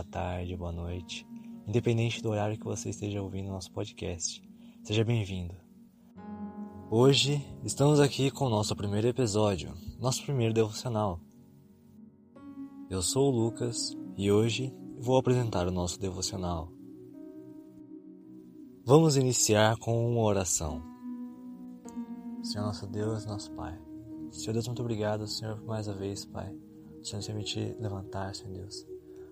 boa tarde, boa noite. Independente do horário que você esteja ouvindo nosso podcast, seja bem-vindo. Hoje estamos aqui com o nosso primeiro episódio, nosso primeiro devocional. Eu sou o Lucas e hoje vou apresentar o nosso devocional. Vamos iniciar com uma oração. Senhor nosso Deus, nosso Pai. Senhor Deus, muito obrigado, Senhor, por mais uma vez, Pai o Senhor nos permite levantar, Senhor Deus.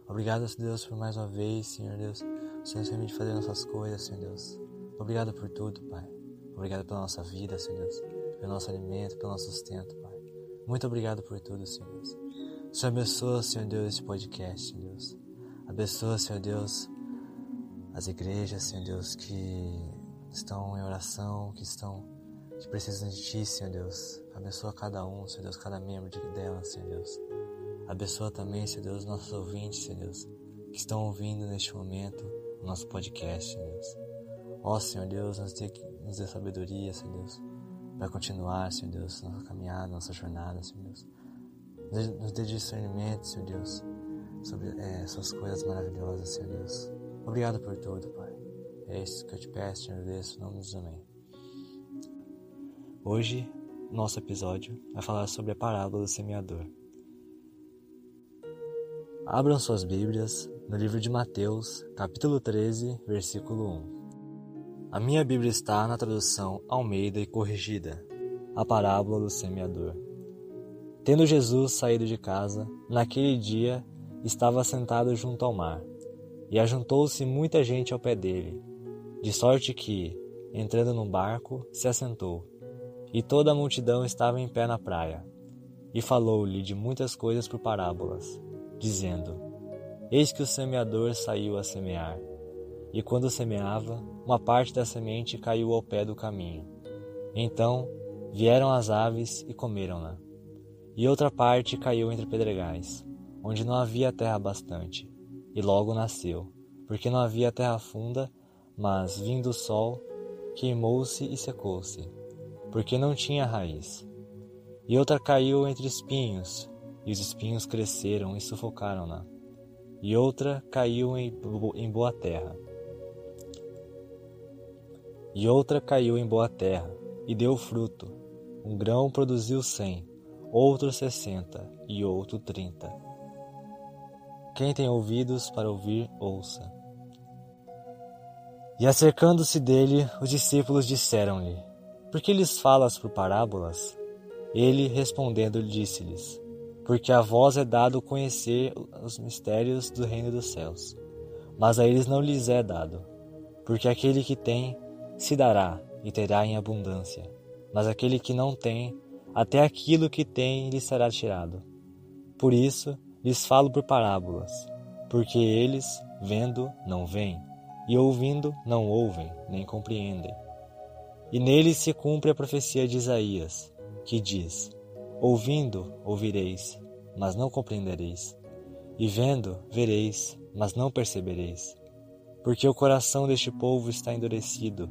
Obrigado, Deus, por mais uma vez, Senhor Deus. O Senhor nos permite fazer nossas coisas, Senhor Deus. Obrigado por tudo, Pai. Obrigado pela nossa vida, Senhor Deus. Pelo nosso alimento, pelo nosso sustento, Pai. Muito obrigado por tudo, Senhor Deus. O Senhor abençoa, Senhor Deus, esse podcast, Senhor Deus. Abençoa, Senhor Deus, as igrejas, Senhor Deus, que estão em oração, que estão, que precisam de Ti, Senhor Deus. Abençoa cada um, Senhor Deus, cada membro dela, Senhor Deus. Abençoa também, Senhor Deus, nossos ouvintes, Senhor Deus, que estão ouvindo neste momento o nosso podcast, Senhor Deus. Ó Senhor Deus, nos dê, nos dê sabedoria, Senhor Deus, para continuar, Senhor Deus, nossa caminhada, nossa jornada, Senhor Deus. Nos dê discernimento, Senhor Deus, sobre é, suas coisas maravilhosas, Senhor Deus. Obrigado por tudo, Pai. É isso que eu te peço, Senhor Deus, em nome de amém. Hoje, nosso episódio vai falar sobre a parábola do semeador. Abram suas Bíblias no livro de Mateus, capítulo 13, versículo 1. A minha Bíblia está na tradução Almeida e Corrigida, a parábola do semeador. Tendo Jesus saído de casa, naquele dia estava sentado junto ao mar, e ajuntou-se muita gente ao pé dele, de sorte que, entrando num barco, se assentou, e toda a multidão estava em pé na praia, e falou-lhe de muitas coisas por parábolas dizendo: Eis que o semeador saiu a semear. E quando semeava, uma parte da semente caiu ao pé do caminho. Então vieram as aves e comeram-na. E outra parte caiu entre pedregais, onde não havia terra bastante, e logo nasceu, porque não havia terra funda, mas, vindo o sol, queimou-se e secou-se, porque não tinha raiz. E outra caiu entre espinhos, e os espinhos cresceram e sufocaram-na. E outra caiu em, em boa terra. E outra caiu em boa terra, e deu fruto. Um grão produziu cem, outro sessenta, e outro trinta. Quem tem ouvidos para ouvir, ouça. E acercando-se dele, os discípulos disseram-lhe: Por que lhes falas por parábolas? Ele, respondendo, disse-lhes: porque a vós é dado conhecer os mistérios do reino dos céus. Mas a eles não lhes é dado, porque aquele que tem se dará e terá em abundância, mas aquele que não tem, até aquilo que tem lhe será tirado. Por isso lhes falo por parábolas, porque eles, vendo, não veem, e ouvindo, não ouvem, nem compreendem. E neles se cumpre a profecia de Isaías, que diz: Ouvindo, ouvireis, mas não compreendereis. E vendo, vereis, mas não percebereis. Porque o coração deste povo está endurecido,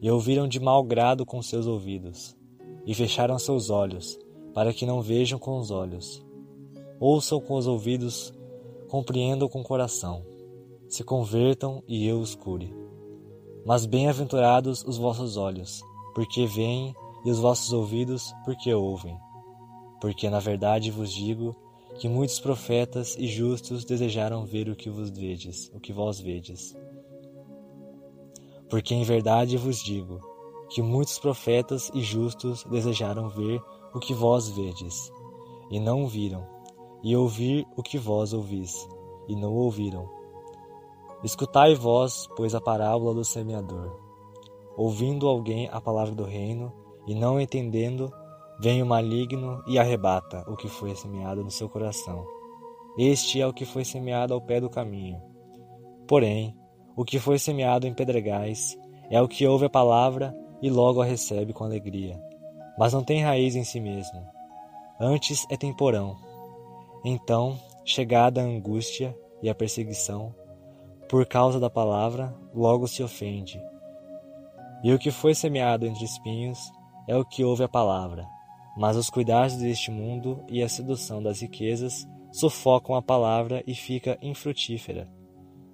e ouviram de mau grado com seus ouvidos, e fecharam seus olhos, para que não vejam com os olhos, ouçam com os ouvidos, compreendam com o coração, se convertam e eu os cure. Mas bem-aventurados os vossos olhos, porque veem, e os vossos ouvidos, porque ouvem. Porque na verdade vos digo que muitos profetas e justos desejaram ver o que vos vedes, o que vós vedes. Porque em verdade vos digo que muitos profetas e justos desejaram ver o que vós vedes, e não viram, e ouvir o que vós ouvis, e não ouviram. Escutai vós, pois, a parábola do semeador. Ouvindo alguém a palavra do reino, e não entendendo, Vem o maligno e arrebata o que foi semeado no seu coração. Este é o que foi semeado ao pé do caminho. Porém, o que foi semeado em pedregais é o que ouve a palavra e logo a recebe com alegria, mas não tem raiz em si mesmo. Antes é temporão. Então, chegada a angústia e a perseguição, por causa da palavra, logo se ofende. E o que foi semeado entre espinhos é o que ouve a palavra Mas os cuidados deste mundo e a sedução das riquezas sufocam a palavra e fica infrutífera.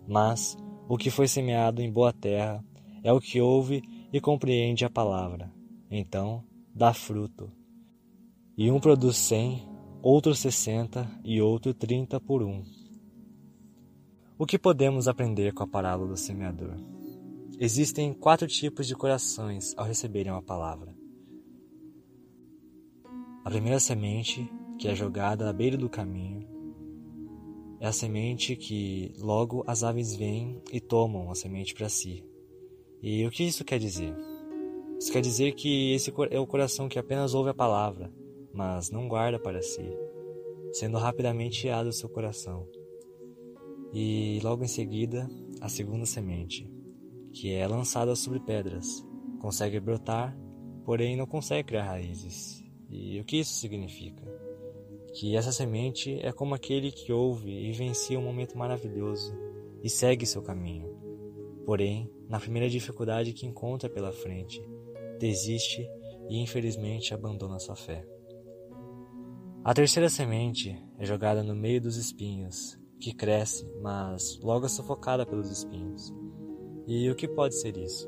Mas o que foi semeado em boa terra é o que ouve e compreende a palavra. Então dá fruto. E um produz cem, outro sessenta e outro trinta por um. O que podemos aprender com a parábola do semeador? Existem quatro tipos de corações ao receberem uma palavra. A primeira semente, que é jogada à beira do caminho, é a semente que logo as aves vêm e tomam a semente para si. E o que isso quer dizer? Isso quer dizer que esse é o coração que apenas ouve a palavra, mas não guarda para si, sendo rapidamente iado o seu coração. E logo em seguida, a segunda semente, que é lançada sobre pedras, consegue brotar, porém não consegue criar raízes. E o que isso significa? que essa semente é como aquele que ouve e vivencia um momento maravilhoso e segue seu caminho. Porém, na primeira dificuldade que encontra pela frente, desiste e infelizmente abandona sua fé. A terceira semente é jogada no meio dos espinhos, que cresce, mas logo é sufocada pelos espinhos. E o que pode ser isso?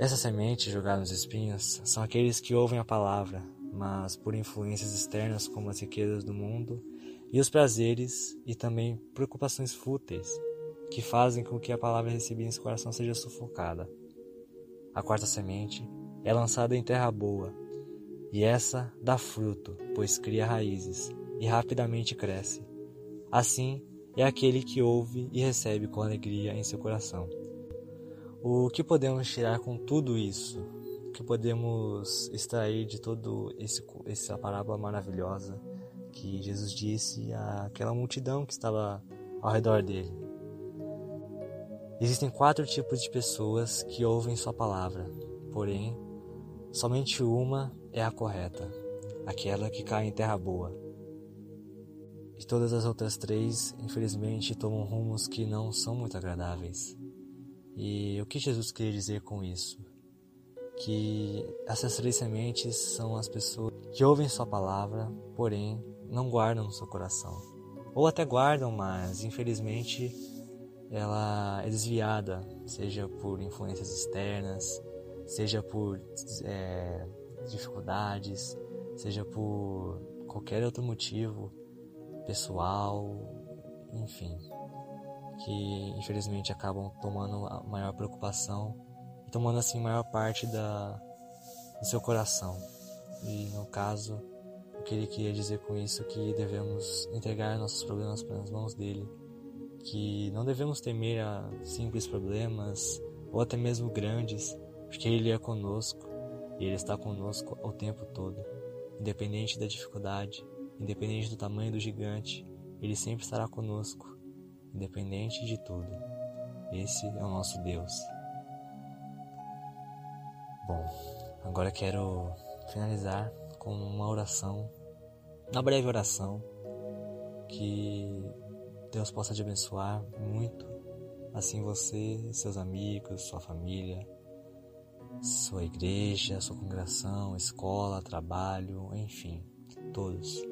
Essa semente jogada nos espinhos são aqueles que ouvem a palavra, mas por influências externas como as riquezas do mundo e os prazeres e também preocupações fúteis que fazem com que a palavra recebida em seu coração seja sufocada. A quarta semente é lançada em terra boa, e essa dá fruto, pois cria raízes e rapidamente cresce. Assim é aquele que ouve e recebe com alegria em seu coração. O que podemos tirar com tudo isso? que podemos extrair de todo esse essa parábola maravilhosa que Jesus disse àquela multidão que estava ao redor dele. Existem quatro tipos de pessoas que ouvem sua palavra, porém, somente uma é a correta, aquela que cai em terra boa. E todas as outras três, infelizmente, tomam rumos que não são muito agradáveis. E o que Jesus queria dizer com isso? que essas três sementes são as pessoas que ouvem Sua palavra, porém não guardam no seu coração. Ou até guardam, mas infelizmente ela é desviada, seja por influências externas, seja por é, dificuldades, seja por qualquer outro motivo pessoal, enfim, que infelizmente acabam tomando a maior preocupação tomando assim maior parte da, do seu coração. E no caso, o que ele queria dizer com isso é que devemos entregar nossos problemas para as mãos dele, que não devemos temer a simples problemas ou até mesmo grandes, porque ele é conosco e ele está conosco o tempo todo, independente da dificuldade, independente do tamanho do gigante, ele sempre estará conosco, independente de tudo. Esse é o nosso Deus. Bom, agora quero finalizar com uma oração, uma breve oração, que Deus possa te abençoar muito, assim você, seus amigos, sua família, sua igreja, sua congregação, escola, trabalho, enfim, todos.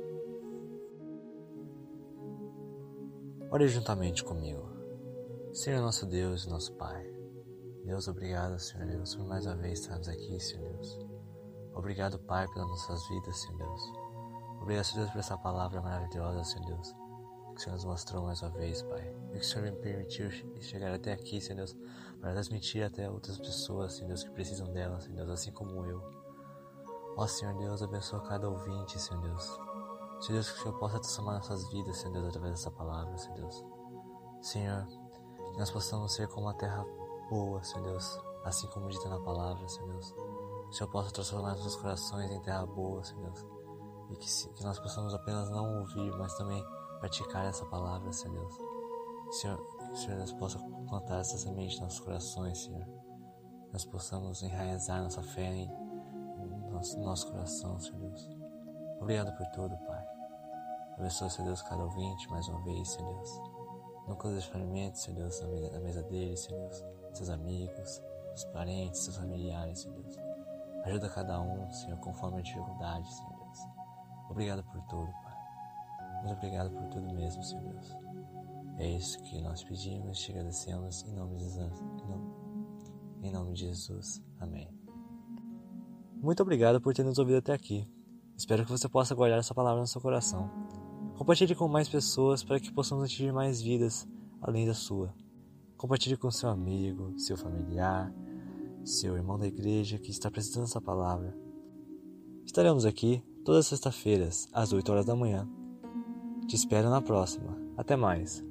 Ore juntamente comigo. Senhor nosso Deus e nosso Pai. Deus, obrigado, Senhor Deus, por mais uma vez estarmos aqui, Senhor Deus. Obrigado, Pai, pelas nossas vidas, Senhor Deus. Obrigado, Senhor Deus, por essa palavra maravilhosa, Senhor Deus, que o Senhor nos mostrou mais uma vez, Pai. E que o Senhor me permitiu chegar até aqui, Senhor Deus, para transmitir até outras pessoas, Senhor Deus, que precisam dela, Senhor Deus, assim como eu. Ó Senhor Deus, abençoa cada ouvinte, Senhor Deus. Senhor Deus, que o Senhor possa transformar nossas vidas, Senhor Deus, através dessa palavra, Senhor Deus. Senhor, que nós possamos ser como a terra boa, Senhor Deus, assim como dita na palavra, Senhor Deus. Que o Senhor possa transformar nossos corações em terra boa, Senhor Deus. E que, que nós possamos apenas não ouvir, mas também praticar essa palavra, Senhor Deus. Que Senhor, que o Senhor Deus possa plantar essa semente nos nossos corações, Senhor. Que nós possamos enraizar nossa fé em nosso, nosso coração, Senhor Deus. Obrigado por tudo, Pai. Abençoe, Senhor Deus, cada ouvinte mais uma vez, Senhor Deus. Nunca os experimentos, Senhor Deus, na mesa, na mesa deles, Senhor Deus seus amigos, seus parentes, seus familiares, Senhor Deus. Ajuda cada um, Senhor, conforme a dificuldade, Senhor Deus. Obrigado por tudo, Pai. Muito obrigado por tudo mesmo, Senhor Deus. É isso que nós pedimos e te agradecemos em nome de Jesus. Em nome, em nome de Jesus. Amém. Muito obrigado por ter nos ouvido até aqui. Espero que você possa guardar essa palavra no seu coração. Compartilhe com mais pessoas para que possamos atingir mais vidas além da sua. Compartilhe com seu amigo, seu familiar, seu irmão da igreja que está precisando dessa palavra. Estaremos aqui todas as sextas-feiras, às 8 horas da manhã. Te espero na próxima. Até mais.